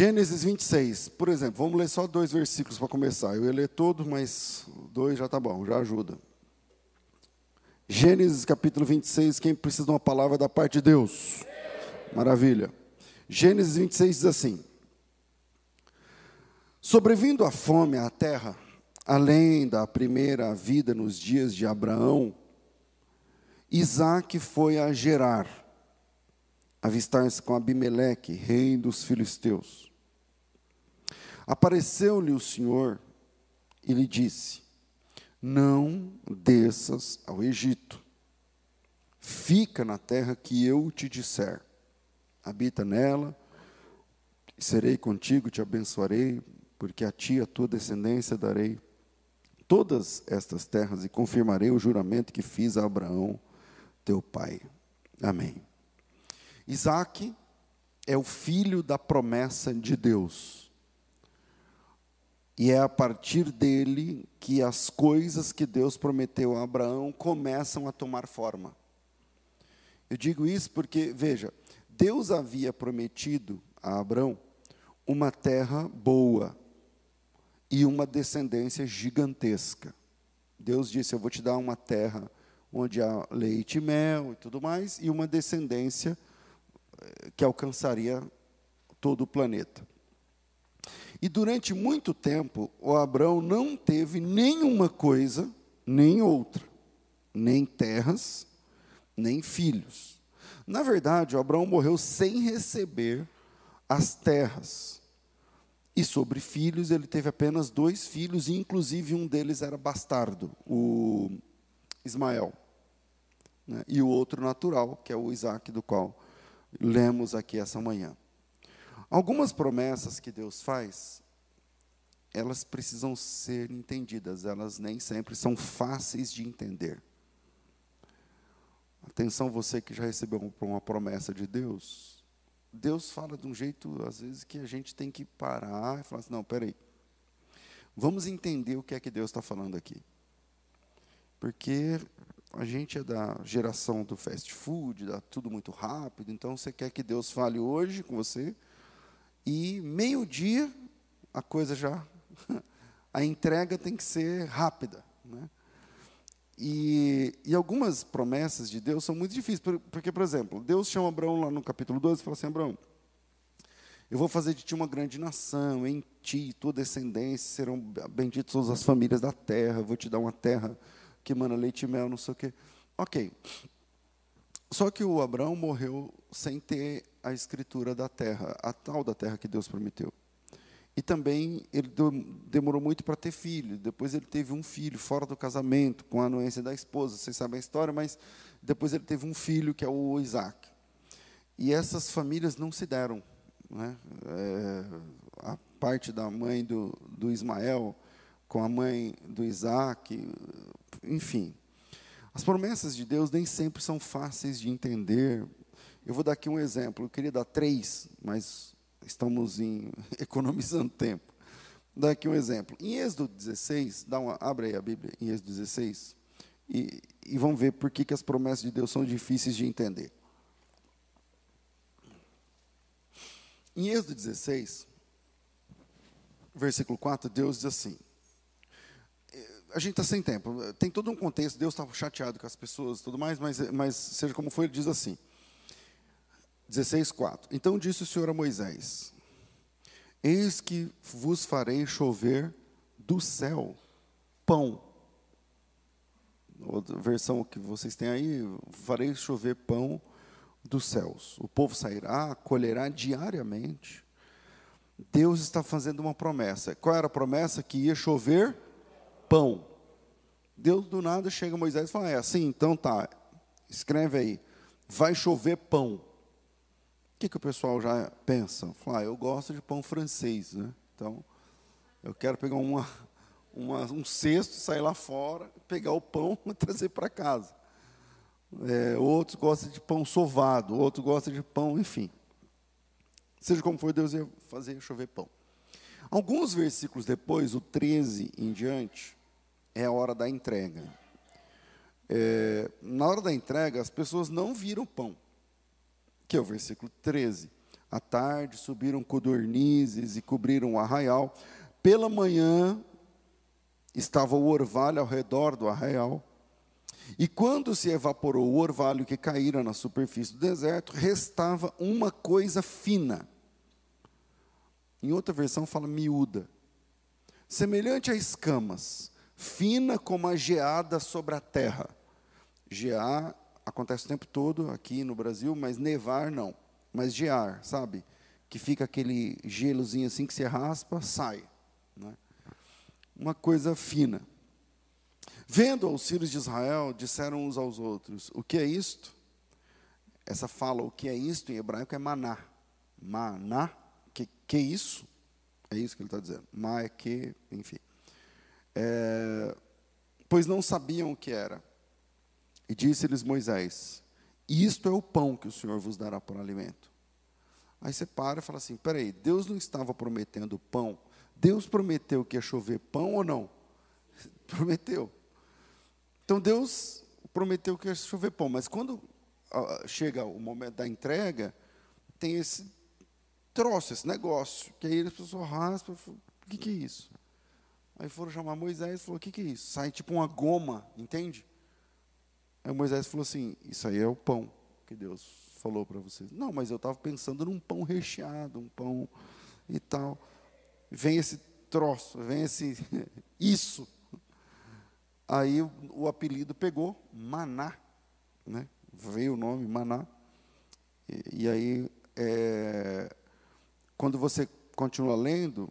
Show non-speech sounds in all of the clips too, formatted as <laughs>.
Gênesis 26, por exemplo, vamos ler só dois versículos para começar. Eu ia ler todo, mas dois já tá bom, já ajuda. Gênesis capítulo 26, quem precisa de uma palavra da parte de Deus? Maravilha. Gênesis 26 diz assim: Sobrevindo a fome à terra, além da primeira vida nos dias de Abraão, Isaac foi a Gerar, avistar-se com Abimeleque, rei dos filisteus. Apareceu-lhe o Senhor e lhe disse: Não desças ao Egito, fica na terra que eu te disser, habita nela, serei contigo, te abençoarei, porque a ti, a tua descendência, darei todas estas terras e confirmarei o juramento que fiz a Abraão, teu pai. Amém. Isaac é o filho da promessa de Deus. E é a partir dele que as coisas que Deus prometeu a Abraão começam a tomar forma. Eu digo isso porque, veja, Deus havia prometido a Abraão uma terra boa, e uma descendência gigantesca. Deus disse: Eu vou te dar uma terra onde há leite e mel e tudo mais, e uma descendência eh, que alcançaria todo o planeta. E durante muito tempo, o Abraão não teve nenhuma coisa, nem outra, nem terras, nem filhos. Na verdade, o Abraão morreu sem receber as terras. E sobre filhos, ele teve apenas dois filhos, e inclusive um deles era bastardo, o Ismael. Né? E o outro natural, que é o Isaac, do qual lemos aqui essa manhã. Algumas promessas que Deus faz, elas precisam ser entendidas, elas nem sempre são fáceis de entender. Atenção, você que já recebeu uma promessa de Deus, Deus fala de um jeito, às vezes, que a gente tem que parar e falar assim: não, peraí. Vamos entender o que é que Deus está falando aqui. Porque a gente é da geração do fast food, dá tudo muito rápido, então você quer que Deus fale hoje com você, e meio-dia a coisa já. <laughs> A entrega tem que ser rápida. Né? E, e, algumas promessas de Deus são muito difíceis, porque, por exemplo, Deus chama Abraão lá no capítulo 12 e fala assim: Abraão, eu vou fazer de ti uma grande nação, em ti, tua descendência serão benditas todas as famílias da terra, vou te dar uma terra que mana leite e mel, não sei o quê. Ok. Só que o Abraão morreu sem ter a escritura da terra, a tal da terra que Deus prometeu. E também ele demorou muito para ter filho. Depois ele teve um filho fora do casamento, com a anuência da esposa. Vocês sabem a história, mas depois ele teve um filho, que é o Isaac. E essas famílias não se deram. Né? É, a parte da mãe do, do Ismael com a mãe do Isaac, enfim. As promessas de Deus nem sempre são fáceis de entender. Eu vou dar aqui um exemplo. Eu queria dar três, mas estamos em, <laughs> economizando tempo. Vou dar aqui um exemplo. Em Êxodo 16, dá uma, abre aí a Bíblia, em Êxodo 16, e, e vamos ver por que, que as promessas de Deus são difíceis de entender. Em Êxodo 16, versículo 4, Deus diz assim: a gente está sem tempo, tem todo um contexto, Deus está chateado com as pessoas e tudo mais, mas, mas seja como for, ele diz assim: 16:4. Então disse o Senhor a Moisés: Eis que vos farei chover do céu pão. Outra versão que vocês têm aí, farei chover pão dos céus. O povo sairá, colherá diariamente. Deus está fazendo uma promessa. Qual era a promessa? Que ia chover pão. Deus do nada chega Moisés e fala: É assim, então tá, escreve aí, vai chover pão que, que o pessoal já pensa? Fala, ah, eu gosto de pão francês, né? Então, eu quero pegar uma, uma, um cesto, sair lá fora, pegar o pão <laughs> e trazer para casa. É, outros gostam de pão sovado, outros gostam de pão, enfim. Seja como for, Deus ia fazer chover pão. Alguns versículos depois, o 13 em diante, é a hora da entrega. É, na hora da entrega, as pessoas não viram pão que é o versículo 13. À tarde subiram codornizes e cobriram o arraial. Pela manhã estava o orvalho ao redor do arraial. E quando se evaporou o orvalho que caíra na superfície do deserto, restava uma coisa fina. Em outra versão fala miúda, semelhante a escamas, fina como a geada sobre a terra. Gear acontece o tempo todo aqui no Brasil, mas nevar não. Mas gear, sabe? Que fica aquele gelozinho assim que se raspa, sai. Né? Uma coisa fina. Vendo os filhos de Israel, disseram uns aos outros: O que é isto? Essa fala, o que é isto, em hebraico é maná. Maná, que, que é isso? É isso que ele está dizendo. Ma é que, enfim. É, pois não sabiam o que era. E disse-lhes Moisés: Isto é o pão que o Senhor vos dará por alimento. Aí você para e fala assim: peraí, Deus não estava prometendo pão? Deus prometeu que ia chover pão ou não? <laughs> Prometeu. Então Deus prometeu que ia chover pão, mas quando uh, chega o momento da entrega, tem esse troço, esse negócio, que aí as pessoas raspam, o que, que é isso? Aí foram chamar Moisés e falou, o que, que é isso? Sai tipo uma goma, entende? Aí Moisés falou assim, isso aí é o pão que Deus falou para vocês. Não, mas eu estava pensando num pão recheado, um pão e tal. Vem esse troço, vem esse <laughs> isso. Aí o, apelido pegou, Maná, né? veio o nome Maná. E, e aí, é, quando você continua lendo,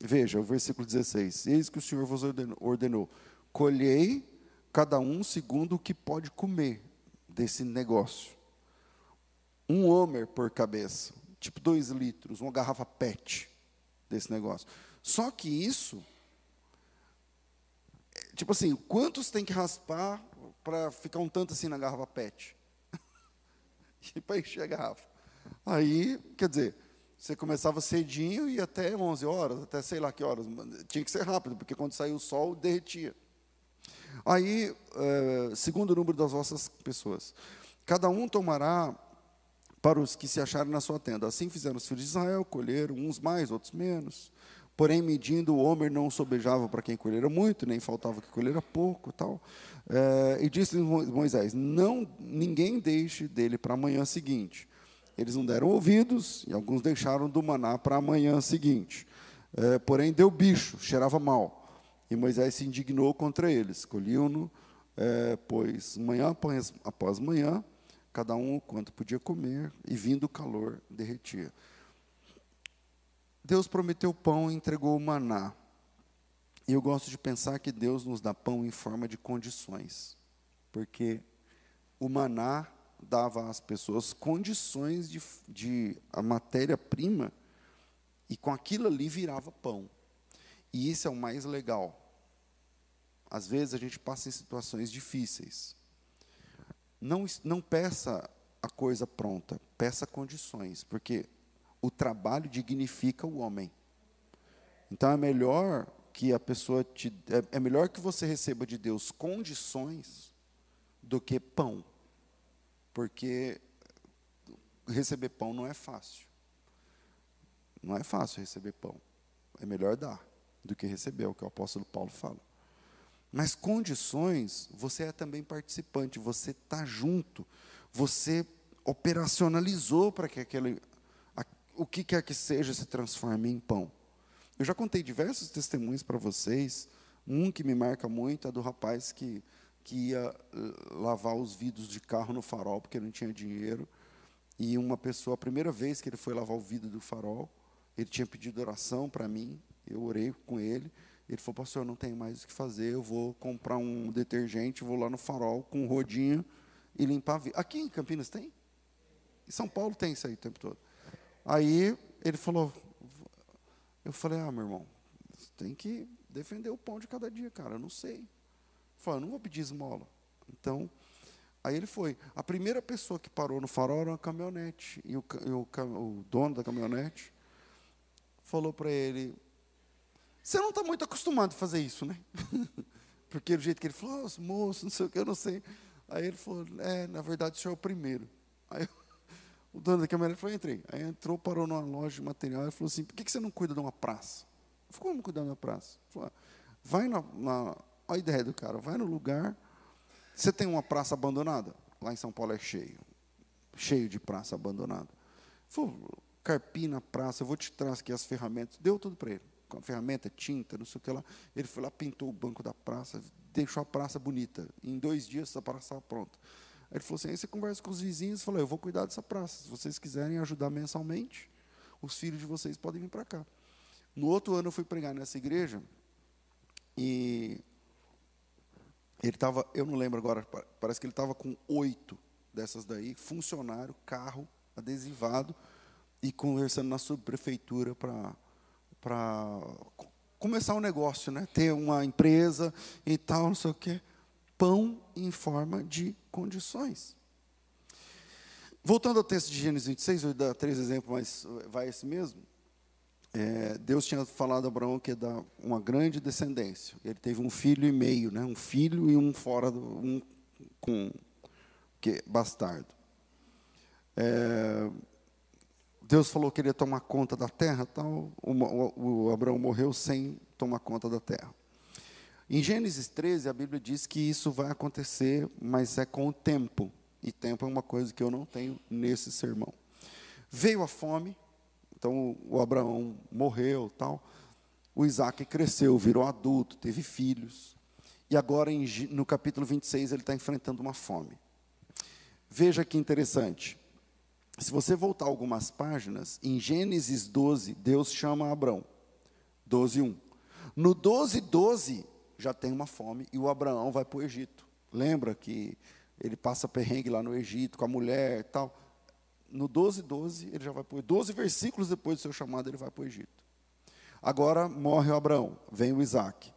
veja o versículo 16: Eis que o Senhor vos ordenou, colhei cada um segundo o que pode comer desse negócio. Um homer por cabeça, tipo dois litros, uma garrafa PET desse negócio. Só que isso Tipo assim, quantos tem que raspar para ficar um tanto assim na garrafa PET? <laughs> e para encher a garrafa. Aí, quer dizer, você começava cedinho e até 11 horas, até sei lá que horas. Tinha que ser rápido, porque quando saiu o sol, derretia. Aí, é, segundo o número das vossas pessoas, cada um tomará para os que se acharem na sua tenda. Assim fizeram os filhos de Israel, colheram uns mais, outros menos. Porém, medindo, o homem não sobejava para quem colhera muito, nem faltava que colhera pouco. tal. É, e disse Moisés: Não, ninguém deixe dele para a manhã seguinte. Eles não deram ouvidos, e alguns deixaram do maná para a manhã seguinte. É, porém, deu bicho, cheirava mal. E Moisés se indignou contra eles. Colhiam-no, é, pois manhã após, após manhã, cada um o quanto podia comer, e vindo o calor, derretia. Deus prometeu pão e entregou o maná. E eu gosto de pensar que Deus nos dá pão em forma de condições, porque o maná dava às pessoas condições de, de a matéria-prima, e com aquilo ali virava pão. E isso é o mais legal. Às vezes a gente passa em situações difíceis. Não, não peça a coisa pronta, peça condições, porque o trabalho dignifica o homem. Então é melhor que a pessoa te, é, é melhor que você receba de Deus condições do que pão. Porque receber pão não é fácil. Não é fácil receber pão. É melhor dar do que receber, é o que o apóstolo Paulo fala. Mas condições, você é também participante, você está junto, você operacionalizou para que aquele, o que quer que seja se transforme em pão. Eu já contei diversos testemunhos para vocês. Um que me marca muito é do rapaz que, que ia eh, lavar os vidros de carro no farol porque não tinha dinheiro. E uma pessoa, a primeira vez que ele foi lavar o vidro do farol, ele tinha pedido oração para mim. Eu orei com ele. Ele falou, pastor, eu não tenho mais o que fazer, eu vou comprar um detergente, vou lá no farol com um rodinho e limpar vidro. Aqui em Campinas tem? Em São Paulo tem isso aí o tempo todo. Aí ele falou, eu falei, ah, meu irmão, tem que defender o pão de cada dia, cara, eu não sei. Falou, não vou pedir esmola. Então, aí ele foi. A primeira pessoa que parou no farol era uma caminhonete. E o, e o, o dono da caminhonete falou para ele, você não está muito acostumado a fazer isso, né? <laughs> Porque do jeito que ele falou, oh, moço, não sei o que, eu não sei. Aí ele falou, é, na verdade, o senhor é o primeiro. <laughs> Aí eu O dono da caminhonete falou, entrei. Aí entrou, parou numa loja de material e falou assim, por que, que você não cuida de uma praça? Ficou como cuidar uma praça? Falou, vai na, na... A ideia do cara, vai no lugar... Você tem uma praça abandonada? Lá em São Paulo é cheio. Cheio de praça abandonada. Falou, carpina a praça, eu vou te trazer aqui as ferramentas. Deu tudo para ele. Com a ferramenta, tinta, não sei o que lá. Ele foi lá, pintou o banco da praça, deixou a praça bonita. Em dois dias, a praça estava pronta. Aí ele falou assim, aí você conversa com os vizinhos e falou, eu vou cuidar dessa praça. Se vocês quiserem ajudar mensalmente, os filhos de vocês podem vir para cá. No outro ano eu fui pregar nessa igreja e ele estava, eu não lembro agora, parece que ele estava com oito dessas daí, funcionário, carro adesivado e conversando na subprefeitura para começar um negócio, né? Ter uma empresa e tal, não sei o quê. Pão em forma de condições. Voltando ao texto de Gênesis 26, eu vou dar três exemplos, mas vai esse mesmo. É, Deus tinha falado a Abraão que ia dar uma grande descendência. Ele teve um filho e meio, né? um filho e um fora do, um com que bastardo. É, Deus falou que ele ia tomar conta da terra, tal. O, o, o Abraão morreu sem tomar conta da terra. Em Gênesis 13, a Bíblia diz que isso vai acontecer, mas é com o tempo. E tempo é uma coisa que eu não tenho nesse sermão. Veio a fome, então o Abraão morreu, tal. O Isaac cresceu, virou adulto, teve filhos. E agora, no capítulo 26, ele está enfrentando uma fome. Veja que interessante. Se você voltar algumas páginas, em Gênesis 12, Deus chama Abraão. 12, 1. No 12, 12, já tem uma fome e o Abraão vai para o Egito. Lembra que ele passa perrengue lá no Egito com a mulher e tal. No 12, 12, ele já vai para o 12 versículos depois do seu chamado, ele vai para o Egito. Agora morre o Abraão, vem o Isaac.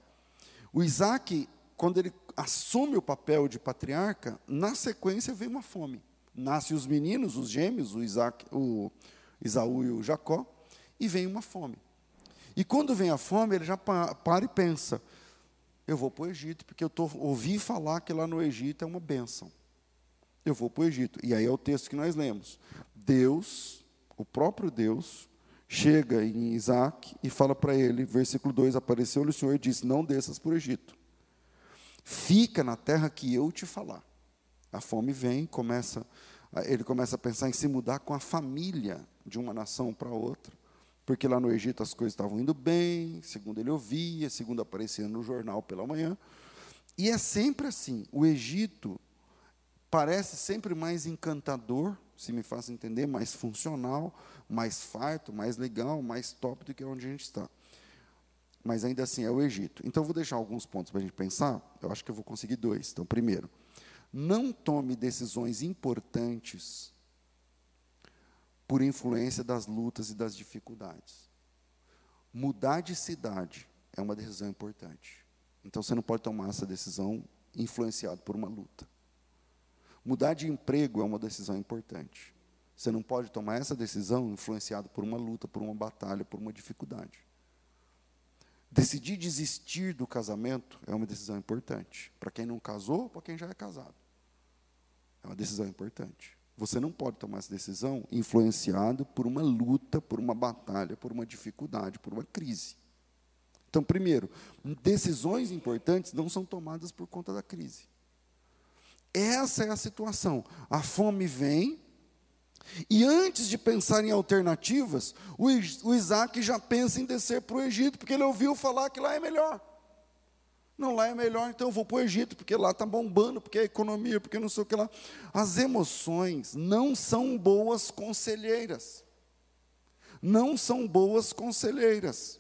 O Isaac, quando ele assume o papel de patriarca, na sequência vem uma fome nascem os meninos, os gêmeos, o, Isaac, o Isaú e o Jacó, e vem uma fome. E quando vem a fome, ele já para e pensa: eu vou para o Egito, porque eu tô, ouvi falar que lá no Egito é uma bênção. Eu vou para o Egito. E aí é o texto que nós lemos. Deus, o próprio Deus, chega em Isaac e fala para ele, versículo 2: Apareceu-lhe o Senhor e disse: Não desças para o Egito. Fica na terra que eu te falar. A fome vem, começa, ele começa a pensar em se mudar com a família de uma nação para outra, porque lá no Egito as coisas estavam indo bem, segundo ele ouvia, segundo aparecia no jornal pela manhã. E é sempre assim, o Egito parece sempre mais encantador, se me faz entender, mais funcional, mais farto, mais legal, mais top do que onde a gente está. Mas ainda assim é o Egito. Então vou deixar alguns pontos para a gente pensar. Eu acho que eu vou conseguir dois. Então, primeiro, não tome decisões importantes por influência das lutas e das dificuldades. Mudar de cidade é uma decisão importante. Então você não pode tomar essa decisão influenciado por uma luta. Mudar de emprego é uma decisão importante. Você não pode tomar essa decisão influenciado por uma luta, por uma batalha, por uma dificuldade. Decidir desistir do casamento é uma decisão importante. Para quem não casou, para quem já é casado. É uma decisão importante. Você não pode tomar essa decisão influenciado por uma luta, por uma batalha, por uma dificuldade, por uma crise. Então, primeiro, decisões importantes não são tomadas por conta da crise. Essa é a situação. A fome vem, e antes de pensar em alternativas, o Isaac já pensa em descer para o Egito, porque ele ouviu falar que lá é melhor. Não, lá é melhor, então eu vou para o Egito, porque lá está bombando, porque é economia, porque não sei o que lá. As emoções não são boas conselheiras. Não são boas conselheiras.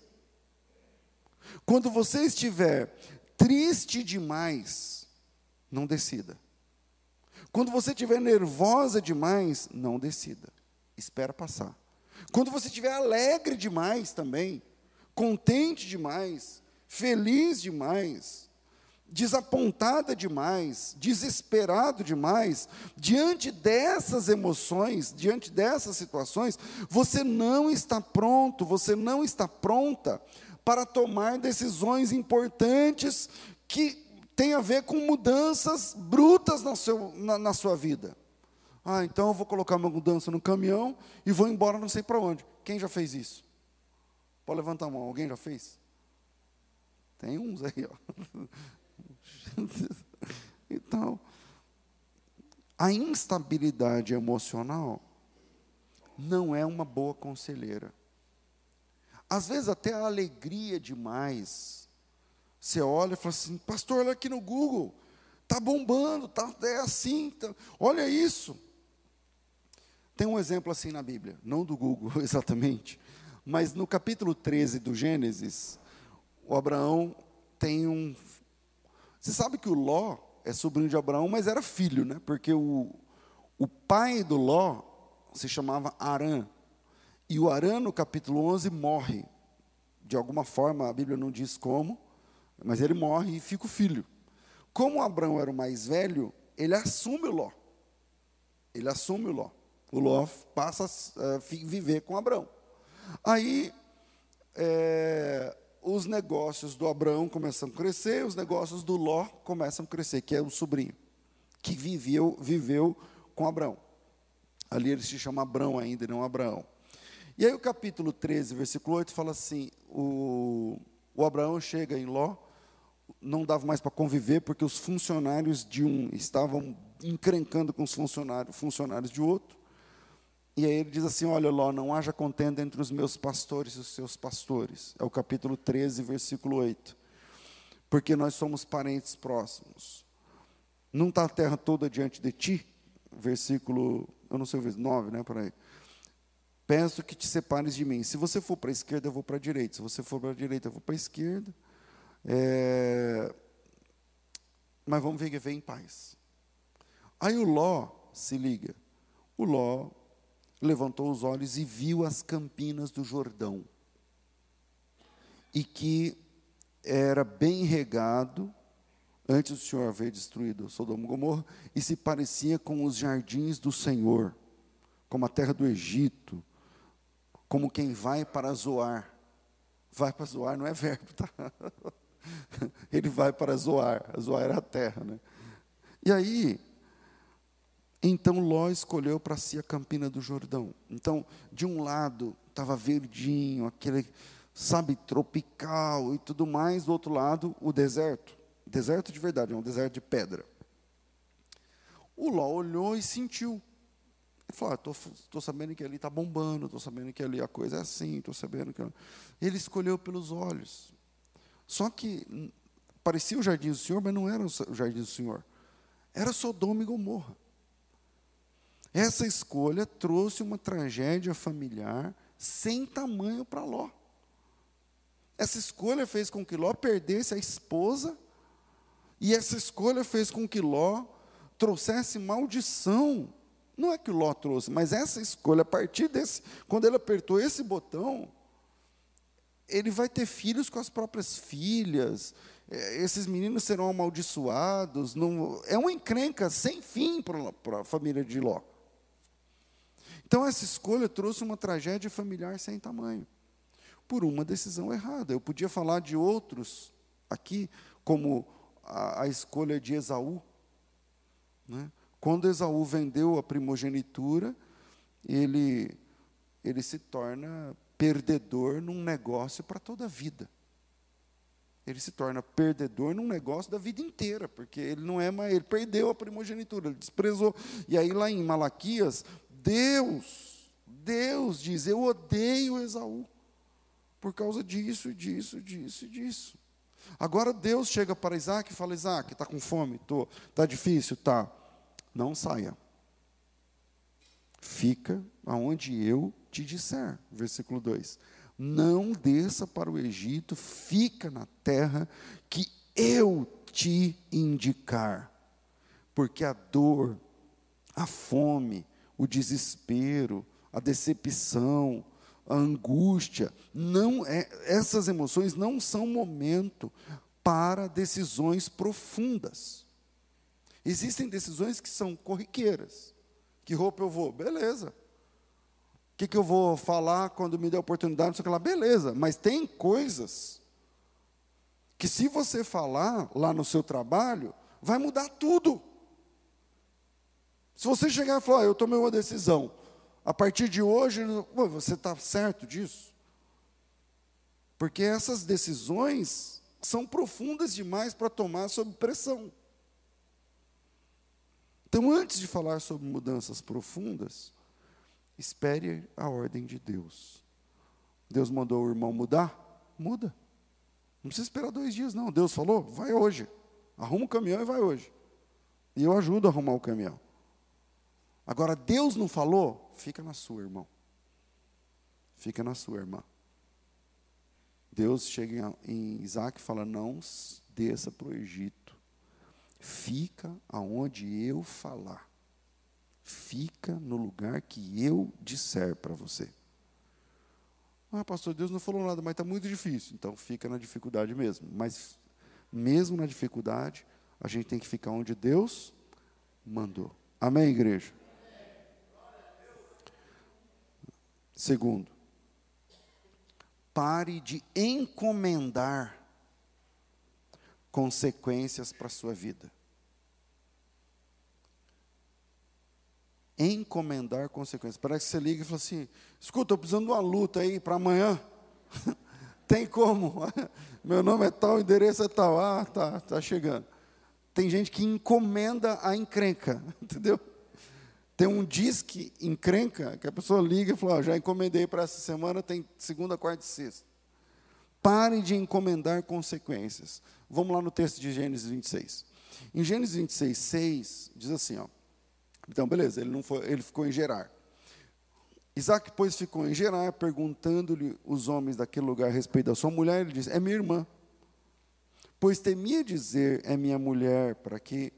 Quando você estiver triste demais, não decida. Quando você estiver nervosa demais, não decida. Espera passar. Quando você estiver alegre demais também, contente demais, feliz demais, desapontada demais, desesperado demais, diante dessas emoções, diante dessas situações, você não está pronto, você não está pronta para tomar decisões importantes que têm a ver com mudanças brutas na, seu, na, na sua vida. Ah, então eu vou colocar minha mudança no caminhão e vou embora não sei para onde. Quem já fez isso? Pode levantar a mão. Alguém já fez? Tem uns aí, ó. <laughs> Então, a instabilidade emocional não é uma boa conselheira. Às vezes até a alegria demais. Você olha e fala assim, pastor, olha aqui no Google, tá bombando, tá, é assim, tá, olha isso. Tem um exemplo assim na Bíblia, não do Google <laughs> exatamente, mas no capítulo 13 do Gênesis, o Abraão tem um. Você sabe que o Ló é sobrinho de Abraão, mas era filho, né? Porque o, o pai do Ló se chamava Arã. E o Arã, no capítulo 11, morre. De alguma forma, a Bíblia não diz como, mas ele morre e fica o filho. Como Abraão era o mais velho, ele assume o Ló. Ele assume o Ló. O Ló passa a viver com Abraão. Aí, é, os negócios do Abraão começam a crescer, os negócios do Ló começam a crescer, que é o sobrinho, que viveu, viveu com Abraão. Ali ele se chama Abraão ainda, não Abraão. E aí o capítulo 13, versículo 8, fala assim: o, o Abraão chega em Ló, não dava mais para conviver, porque os funcionários de um estavam encrencando com os funcionários, funcionários de outro. E aí ele diz assim: Olha, Ló, não haja contenda entre os meus pastores e os seus pastores. É o capítulo 13, versículo 8. Porque nós somos parentes próximos. Não está a terra toda diante de ti? Versículo, eu não sei o 9, né? Por aí. Peço que te separes de mim. Se você for para a esquerda, eu vou para a direita. Se você for para a direita, eu vou para a esquerda. É... Mas vamos viver em paz. Aí o Ló se liga. O Ló levantou os olhos e viu as campinas do Jordão. E que era bem regado, antes do Senhor haver destruído Sodoma e Gomorra, e se parecia com os jardins do Senhor, como a terra do Egito, como quem vai para Zoar. Vai para Zoar não é verbo, tá? <laughs> <laughs> Ele vai para Zoar. Zoar era a terra, né? E aí, então Ló escolheu para si a campina do Jordão. Então, de um lado estava verdinho, aquele, sabe, tropical e tudo mais, do outro lado o deserto. Deserto de verdade, é um deserto de pedra. O Ló olhou e sentiu. Ele falou: estou ah, sabendo que ali está bombando, estou sabendo que ali a coisa é assim, estou sabendo que. Ele escolheu pelos olhos. Só que parecia o jardim do Senhor, mas não era o jardim do Senhor. Era Sodoma e Gomorra. Essa escolha trouxe uma tragédia familiar sem tamanho para Ló. Essa escolha fez com que Ló perdesse a esposa, e essa escolha fez com que Ló trouxesse maldição. Não é que Ló trouxe, mas essa escolha, a partir desse, quando ele apertou esse botão, ele vai ter filhos com as próprias filhas, é, esses meninos serão amaldiçoados, não, é uma encrenca sem fim para a família de Ló. Então, essa escolha trouxe uma tragédia familiar sem tamanho, por uma decisão errada. Eu podia falar de outros aqui, como a, a escolha de Esaú. Né? Quando Esaú vendeu a primogenitura, ele, ele se torna perdedor num negócio para toda a vida. Ele se torna perdedor num negócio da vida inteira, porque ele não é mais, ele perdeu a primogenitura, ele desprezou. E aí lá em Malaquias, Deus, Deus diz: Eu odeio Esaú, por causa disso, disso, disso, disso. Agora Deus chega para Isaac e fala: Isaac, está com fome? Estou. Está difícil? Tá. Não saia. Fica aonde eu te disser. Versículo 2. Não desça para o Egito, fica na terra que eu te indicar. Porque a dor, a fome, o desespero, a decepção, a angústia, não é, essas emoções não são momento para decisões profundas. Existem decisões que são corriqueiras. Que roupa eu vou? Beleza. O que, que eu vou falar quando me der oportunidade? Não sei o que lá. Beleza. Mas tem coisas que, se você falar lá no seu trabalho, vai mudar tudo. Se você chegar e falar, eu tomei uma decisão, a partir de hoje, você está certo disso? Porque essas decisões são profundas demais para tomar sob pressão. Então, antes de falar sobre mudanças profundas, espere a ordem de Deus. Deus mandou o irmão mudar? Muda. Não precisa esperar dois dias, não. Deus falou? Vai hoje. Arruma o caminhão e vai hoje. E eu ajudo a arrumar o caminhão. Agora, Deus não falou? Fica na sua, irmão. Fica na sua, irmã. Deus chega em Isaac e fala: Não desça para o Egito. Fica aonde eu falar. Fica no lugar que eu disser para você. Ah, pastor, Deus não falou nada, mas está muito difícil. Então fica na dificuldade mesmo. Mas mesmo na dificuldade, a gente tem que ficar onde Deus mandou. Amém, igreja? Segundo, pare de encomendar consequências para a sua vida. Encomendar consequências. Parece que você liga e fala assim: escuta, estou precisando de uma luta aí para amanhã. <laughs> Tem como? <laughs> Meu nome é tal, endereço é tal. Ah, tá, tá chegando. Tem gente que encomenda a encrenca, <laughs> entendeu? Tem um disque encrenca que a pessoa liga e fala: oh, já encomendei para essa semana, tem segunda, quarta e sexta. Pare de encomendar consequências. Vamos lá no texto de Gênesis 26. Em Gênesis 26, 6, diz assim: ó, então, beleza, ele, não foi, ele ficou em Gerar. Isaac, pois, ficou em Gerar, perguntando-lhe os homens daquele lugar a respeito da sua mulher. Ele disse: É minha irmã. Pois temia dizer: É minha mulher, para que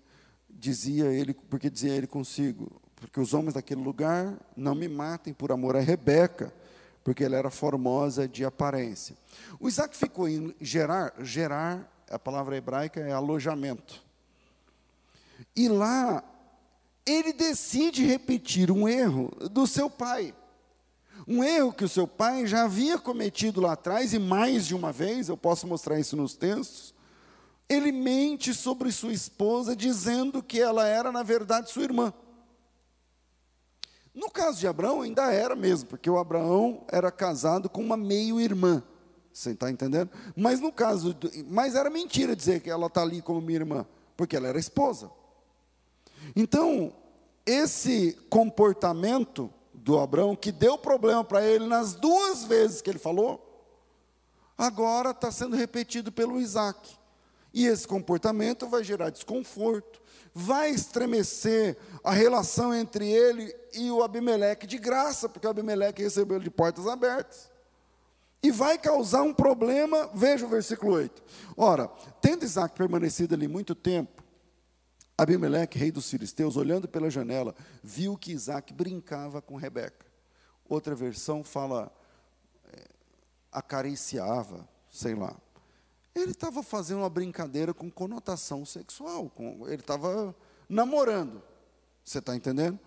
dizia ele, porque dizia ele consigo: Porque os homens daquele lugar não me matem por amor a Rebeca, porque ela era formosa de aparência. O Isaac ficou em Gerar, Gerar, a palavra hebraica é alojamento. E lá ele decide repetir um erro do seu pai. Um erro que o seu pai já havia cometido lá atrás, e mais de uma vez, eu posso mostrar isso nos textos. Ele mente sobre sua esposa, dizendo que ela era, na verdade, sua irmã. No caso de Abraão, ainda era mesmo, porque o Abraão era casado com uma meio-irmã. Você está entendendo? Mas no caso, mas era mentira dizer que ela está ali como minha irmã, porque ela era esposa. Então, esse comportamento do Abraão, que deu problema para ele nas duas vezes que ele falou, agora está sendo repetido pelo Isaac. E esse comportamento vai gerar desconforto, vai estremecer a relação entre ele e o Abimeleque de graça, porque o Abimeleque recebeu ele de portas abertas. E vai causar um problema, veja o versículo 8. Ora, tendo Isaac permanecido ali muito tempo, Abimeleque, rei dos filisteus, olhando pela janela, viu que Isaac brincava com Rebeca. Outra versão fala, é, acariciava, sei lá. Ele estava fazendo uma brincadeira com conotação sexual, com, ele estava namorando. Você está entendendo?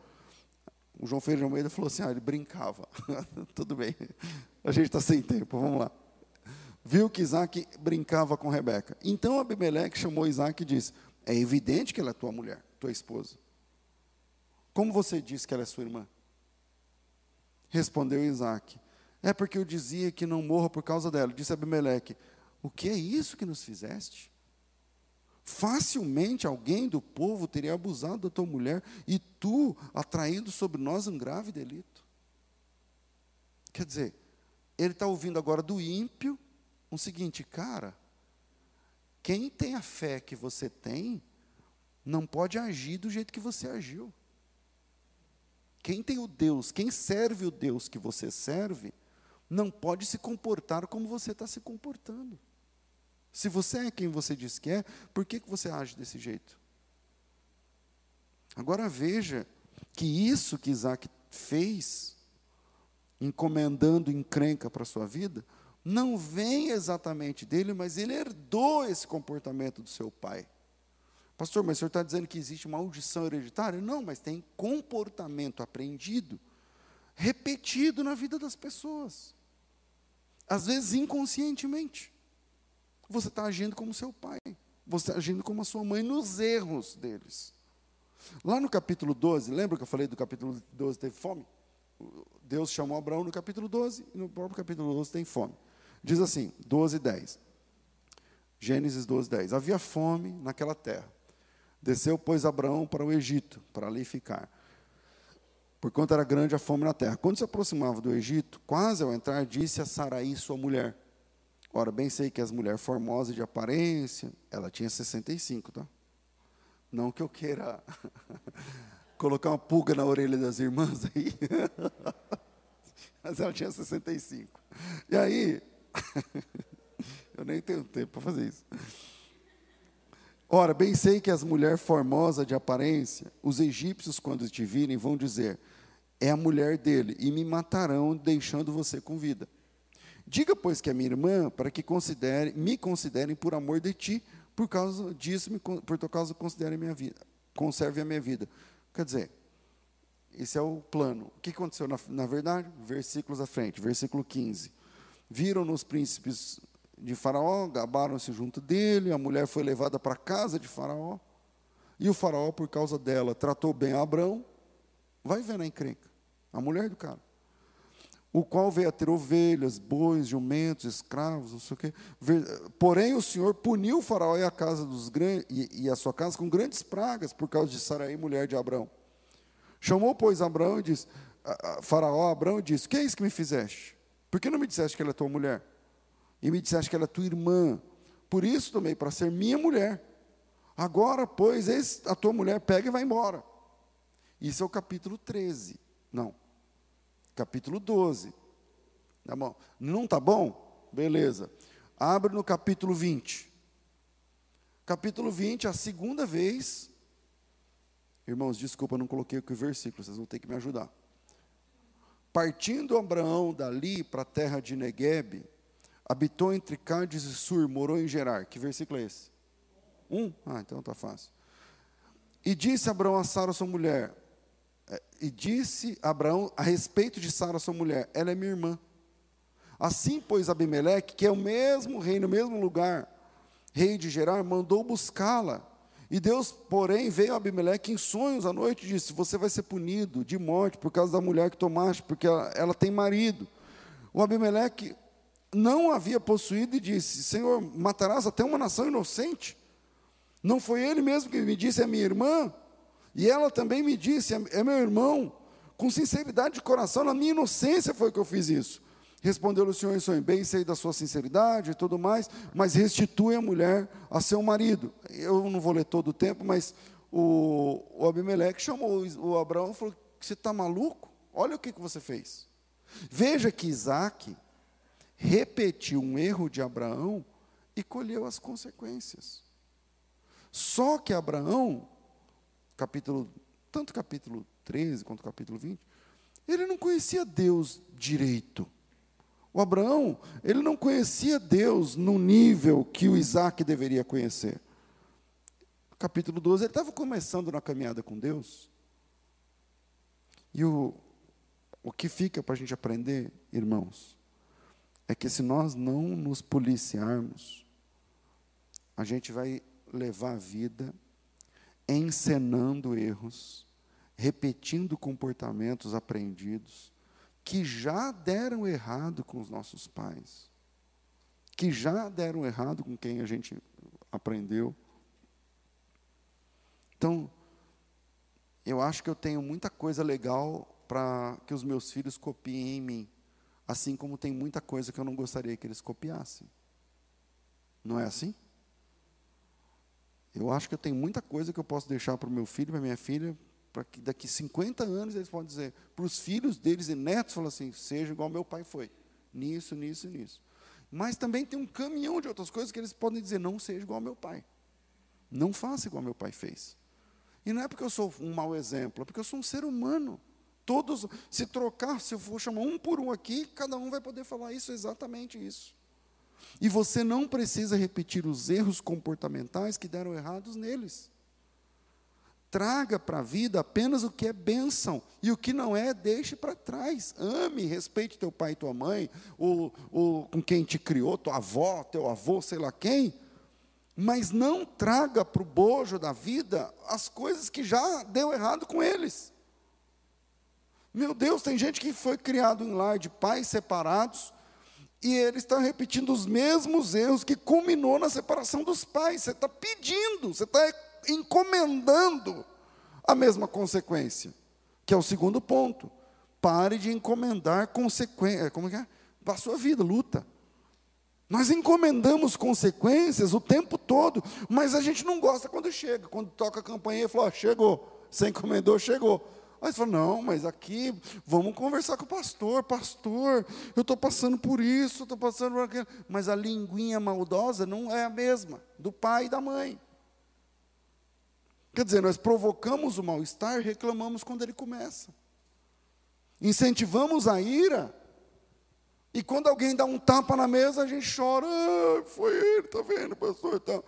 O João Ferreira Almeida falou assim: ah, ele brincava. <laughs> Tudo bem, a gente está sem tempo, vamos lá. Viu que Isaac brincava com Rebeca. Então Abimeleque chamou Isaac e disse: é evidente que ela é tua mulher, tua esposa. Como você disse que ela é sua irmã? Respondeu Isaac: É porque eu dizia que não morra por causa dela. Disse Abimeleque: O que é isso que nos fizeste? Facilmente alguém do povo teria abusado da tua mulher e tu atraído sobre nós um grave delito. Quer dizer, ele está ouvindo agora do ímpio o seguinte, cara, quem tem a fé que você tem, não pode agir do jeito que você agiu. Quem tem o Deus, quem serve o Deus que você serve, não pode se comportar como você está se comportando. Se você é quem você diz que é, por que, que você age desse jeito? Agora veja que isso que Isaac fez, encomendando encrenca para a sua vida, não vem exatamente dele, mas ele herdou esse comportamento do seu pai. Pastor, mas o senhor está dizendo que existe uma maldição hereditária? Não, mas tem comportamento aprendido, repetido na vida das pessoas. Às vezes inconscientemente. Você está agindo como seu pai, você está agindo como a sua mãe nos erros deles. Lá no capítulo 12, lembra que eu falei do capítulo 12 teve fome? Deus chamou Abraão no capítulo 12, e no próprio capítulo 12 tem fome. Diz assim, 12, 10. Gênesis 12, 10. Havia fome naquela terra. Desceu, pois, Abraão para o Egito, para ali ficar. Porquanto era grande a fome na terra. Quando se aproximava do Egito, quase ao entrar, disse a Saraí, sua mulher. Ora, bem sei que as mulheres formosas de aparência, ela tinha 65, tá? Não que eu queira <laughs> colocar uma pulga na orelha das irmãs aí. <laughs> Mas ela tinha 65. E aí, <laughs> eu nem tenho tempo para fazer isso. Ora, bem sei que as mulheres formosas de aparência, os egípcios, quando te virem, vão dizer: é a mulher dele, e me matarão, deixando você com vida. Diga, pois, que é minha irmã, para que considere, me considerem por amor de ti, por causa disso, me, por tua causa, considere a minha vida, conserve a minha vida. Quer dizer, esse é o plano. O que aconteceu na, na verdade? Versículos à frente, versículo 15. Viram nos príncipes de Faraó, gabaram-se junto dele, a mulher foi levada para a casa de Faraó, e o Faraó, por causa dela, tratou bem Abrão. Vai ver na encrenca, a mulher do cara o qual veio a ter ovelhas, bois, jumentos, escravos, não sei o quê. Porém, o Senhor puniu o faraó e a casa dos grandes, e, a sua casa com grandes pragas por causa de Saraí, mulher de Abraão. Chamou, pois, Abraão e disse, a, a, faraó Abraão e disse, que é isso que me fizeste? Por que não me disseste que ela é tua mulher? E me disseste que ela é tua irmã. Por isso tomei para ser minha mulher. Agora, pois, eis a tua mulher, pega e vai embora. Isso é o capítulo 13. Não, capítulo 12. Tá bom? Não tá bom? Beleza. Abre no capítulo 20. Capítulo 20, a segunda vez. Irmãos, desculpa, não coloquei o versículo, vocês vão ter que me ajudar. Partindo Abraão dali para a terra de Negueb, habitou entre Cádiz e Sur, morou em Gerar. Que versículo é esse? Um? Ah, então está fácil. E disse Abraão a Sara, sua mulher: e disse Abraão a respeito de Sara, sua mulher: Ela é minha irmã. Assim, pois, Abimeleque, que é o mesmo rei, no mesmo lugar, rei de Gerar, mandou buscá-la. E Deus, porém, veio a Abimeleque em sonhos à noite e disse: Você vai ser punido de morte por causa da mulher que tomaste, porque ela, ela tem marido. O Abimeleque não havia possuído e disse: Senhor, matarás até uma nação inocente? Não foi ele mesmo que me disse, é minha irmã? E ela também me disse: É meu irmão, com sinceridade de coração, na minha inocência foi que eu fiz isso. Respondeu o Senhor em sonho: Bem, sei da sua sinceridade e tudo mais, mas restitui a mulher a seu marido. Eu não vou ler todo o tempo, mas o, o Abimeleque chamou o Abraão e falou: Você está maluco? Olha o que, que você fez. Veja que Isaac repetiu um erro de Abraão e colheu as consequências. Só que Abraão capítulo, tanto capítulo 13 quanto capítulo 20, ele não conhecia Deus direito. O Abraão, ele não conhecia Deus no nível que o Isaac deveria conhecer. Capítulo 12, ele estava começando na caminhada com Deus. E o, o que fica para a gente aprender, irmãos, é que se nós não nos policiarmos, a gente vai levar a vida encenando erros, repetindo comportamentos aprendidos que já deram errado com os nossos pais, que já deram errado com quem a gente aprendeu. Então, eu acho que eu tenho muita coisa legal para que os meus filhos copiem em mim, assim como tem muita coisa que eu não gostaria que eles copiassem. Não é assim? Eu acho que eu tenho muita coisa que eu posso deixar para o meu filho, para minha filha, para que daqui 50 anos eles possam dizer, para os filhos deles e netos, falar assim, seja igual meu pai foi. Nisso, nisso, nisso. Mas também tem um caminhão de outras coisas que eles podem dizer, não seja igual meu pai. Não faça igual meu pai fez. E não é porque eu sou um mau exemplo, é porque eu sou um ser humano. Todos, se trocar, se eu for chamar um por um aqui, cada um vai poder falar isso, exatamente isso. E você não precisa repetir os erros comportamentais que deram errados neles. Traga para a vida apenas o que é bênção, e o que não é, deixe para trás. Ame, respeite teu pai e tua mãe, ou, ou com quem te criou, tua avó, teu avô, sei lá quem. Mas não traga para o bojo da vida as coisas que já deu errado com eles. Meu Deus, tem gente que foi criado em lar de pais separados e ele está repetindo os mesmos erros que culminou na separação dos pais. Você está pedindo, você está encomendando a mesma consequência, que é o segundo ponto. Pare de encomendar consequências. Como é? Para a sua vida, luta. Nós encomendamos consequências o tempo todo, mas a gente não gosta quando chega. Quando toca a campainha e fala, oh, chegou. Você encomendou, chegou. Aí você fala, não, mas aqui, vamos conversar com o pastor. Pastor, eu estou passando por isso, estou passando por aquilo. Mas a linguinha maldosa não é a mesma, do pai e da mãe. Quer dizer, nós provocamos o mal-estar reclamamos quando ele começa. Incentivamos a ira e quando alguém dá um tapa na mesa, a gente chora. Ah, foi ele, está vendo, pastor? Tá.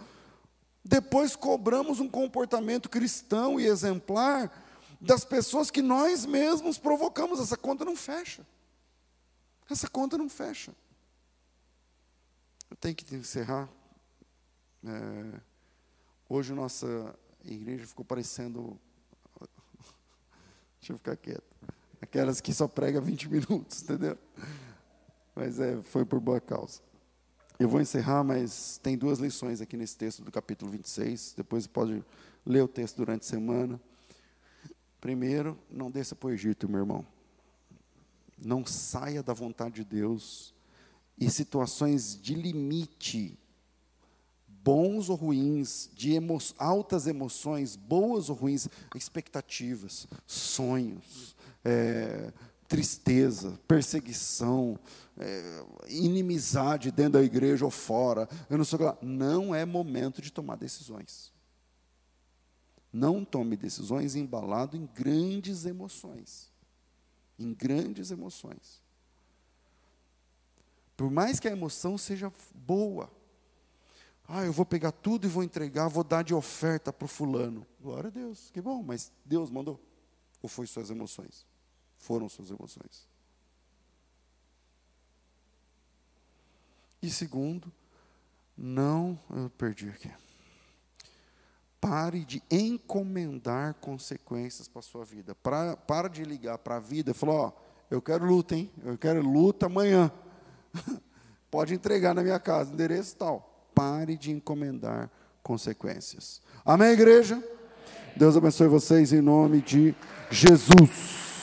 Depois cobramos um comportamento cristão e exemplar das pessoas que nós mesmos provocamos. Essa conta não fecha. Essa conta não fecha. Eu tenho que encerrar. É, hoje nossa igreja ficou parecendo. <laughs> Deixa eu ficar quieto. Aquelas que só prega 20 <laughs> minutos, entendeu? Mas é, foi por boa causa. Eu vou encerrar, mas tem duas lições aqui nesse texto do capítulo 26. Depois pode ler o texto durante a semana. Primeiro, não desça para o Egito, meu irmão. Não saia da vontade de Deus. E situações de limite, bons ou ruins, de emo altas emoções, boas ou ruins, expectativas, sonhos, é, tristeza, perseguição, é, inimizade dentro da igreja ou fora, eu não sei lá. Não é momento de tomar decisões. Não tome decisões embalado em grandes emoções. Em grandes emoções. Por mais que a emoção seja boa. Ah, eu vou pegar tudo e vou entregar, vou dar de oferta para o fulano. Glória a Deus, que bom, mas Deus mandou. Ou foi suas emoções? foram suas emoções. E segundo, não, eu perdi aqui. Pare de encomendar consequências para a sua vida. Para, para de ligar para a vida e falar, ó, eu quero luta, hein? Eu quero luta amanhã. <laughs> Pode entregar na minha casa, endereço tal. Pare de encomendar consequências. Amém, igreja? Deus abençoe vocês em nome de Jesus.